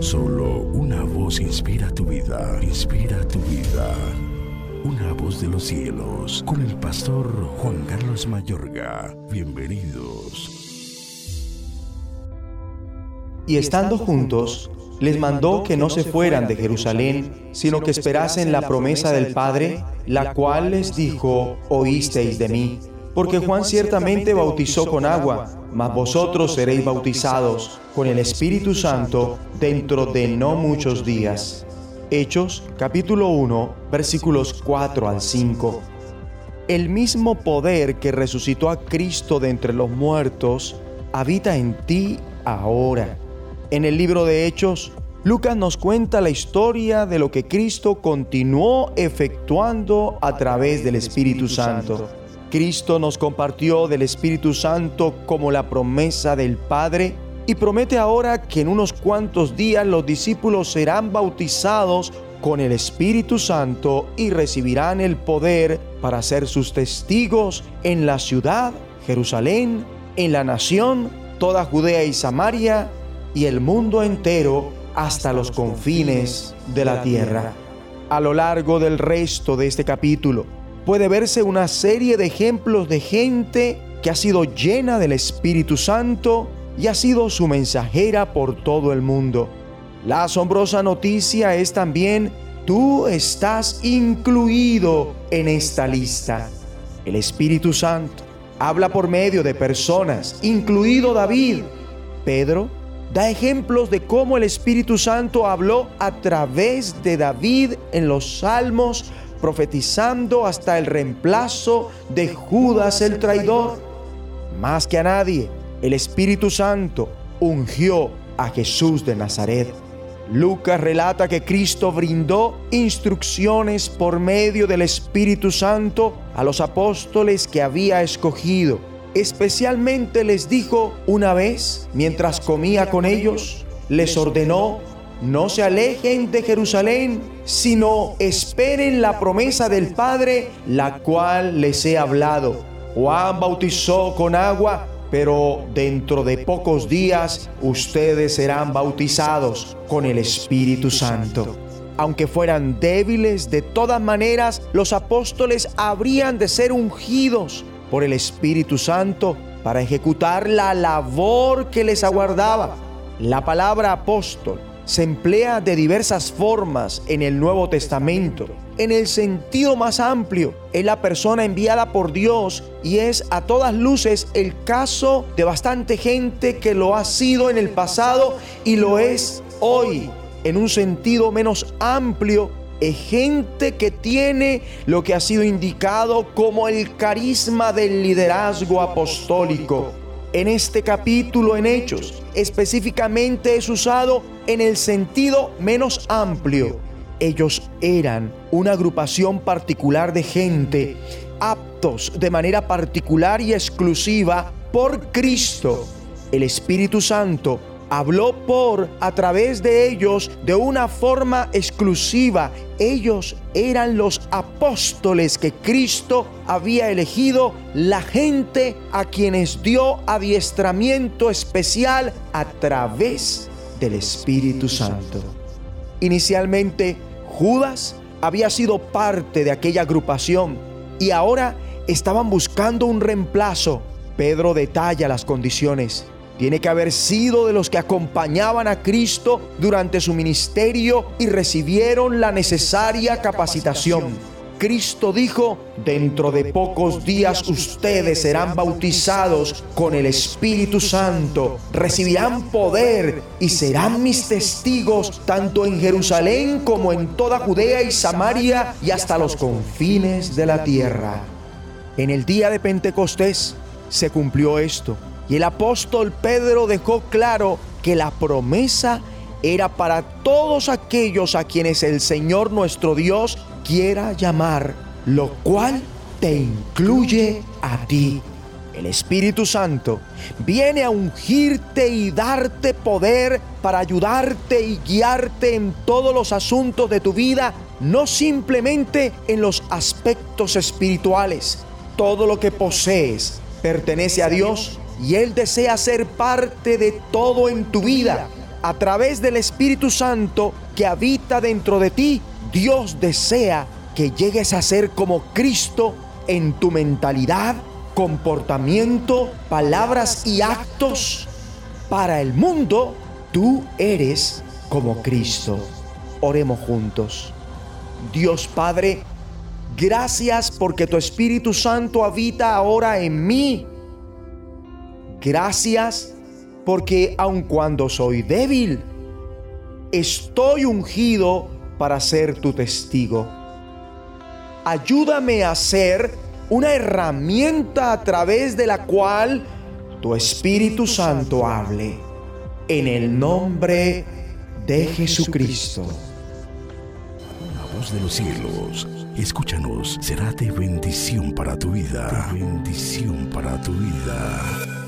Solo una voz inspira tu vida, inspira tu vida. Una voz de los cielos, con el pastor Juan Carlos Mayorga. Bienvenidos. Y estando juntos, les mandó que no se fueran de Jerusalén, sino que esperasen la promesa del Padre, la cual les dijo, oísteis de mí. Porque Juan ciertamente bautizó con agua, mas vosotros seréis bautizados con el Espíritu Santo dentro de no muchos días. Hechos capítulo 1 versículos 4 al 5. El mismo poder que resucitó a Cristo de entre los muertos habita en ti ahora. En el libro de Hechos, Lucas nos cuenta la historia de lo que Cristo continuó efectuando a través del Espíritu Santo. Cristo nos compartió del Espíritu Santo como la promesa del Padre y promete ahora que en unos cuantos días los discípulos serán bautizados con el Espíritu Santo y recibirán el poder para ser sus testigos en la ciudad, Jerusalén, en la nación, toda Judea y Samaria y el mundo entero hasta los confines de la tierra. A lo largo del resto de este capítulo puede verse una serie de ejemplos de gente que ha sido llena del Espíritu Santo y ha sido su mensajera por todo el mundo. La asombrosa noticia es también, tú estás incluido en esta lista. El Espíritu Santo habla por medio de personas, incluido David, Pedro, da ejemplos de cómo el Espíritu Santo habló a través de David en los salmos, profetizando hasta el reemplazo de Judas el traidor. Más que a nadie, el Espíritu Santo ungió a Jesús de Nazaret. Lucas relata que Cristo brindó instrucciones por medio del Espíritu Santo a los apóstoles que había escogido Especialmente les dijo una vez, mientras comía con ellos, les ordenó, no se alejen de Jerusalén, sino esperen la promesa del Padre, la cual les he hablado. Juan bautizó con agua, pero dentro de pocos días ustedes serán bautizados con el Espíritu Santo. Aunque fueran débiles, de todas maneras los apóstoles habrían de ser ungidos por el Espíritu Santo para ejecutar la labor que les aguardaba. La palabra apóstol se emplea de diversas formas en el Nuevo Testamento. En el sentido más amplio, es la persona enviada por Dios y es a todas luces el caso de bastante gente que lo ha sido en el pasado y lo es hoy. En un sentido menos amplio, es gente que tiene lo que ha sido indicado como el carisma del liderazgo apostólico. En este capítulo en Hechos específicamente es usado en el sentido menos amplio. Ellos eran una agrupación particular de gente aptos de manera particular y exclusiva por Cristo. El Espíritu Santo habló por a través de ellos de una forma exclusiva. Ellos eran los apóstoles que Cristo había elegido, la gente a quienes dio adiestramiento especial a través del Espíritu Santo. Inicialmente, Judas había sido parte de aquella agrupación y ahora estaban buscando un reemplazo. Pedro detalla las condiciones tiene que haber sido de los que acompañaban a Cristo durante su ministerio y recibieron la necesaria capacitación. Cristo dijo, dentro de pocos días ustedes serán bautizados con el Espíritu Santo, recibirán poder y serán mis testigos tanto en Jerusalén como en toda Judea y Samaria y hasta los confines de la tierra. En el día de Pentecostés se cumplió esto. Y el apóstol Pedro dejó claro que la promesa era para todos aquellos a quienes el Señor nuestro Dios quiera llamar, lo cual te incluye a ti. El Espíritu Santo viene a ungirte y darte poder para ayudarte y guiarte en todos los asuntos de tu vida, no simplemente en los aspectos espirituales. Todo lo que posees pertenece a Dios y Él desea ser parte de todo en tu vida. a través del Espíritu Santo que habita dentro de ti, Dios desea que llegues a ser como Cristo en tu mentalidad, comportamiento, palabras y actos. Para el mundo, tú eres como Cristo. Oremos juntos. Dios Padre, gracias porque tu Espíritu Santo habita ahora en mí. Gracias porque aun cuando soy débil, estoy ungido para ser tu testigo. Ayúdame a ser una herramienta a través de la cual tu Espíritu Santo hable. En el nombre de Jesucristo. La voz de los cielos, escúchanos, será de bendición para tu vida. Bendición para tu vida.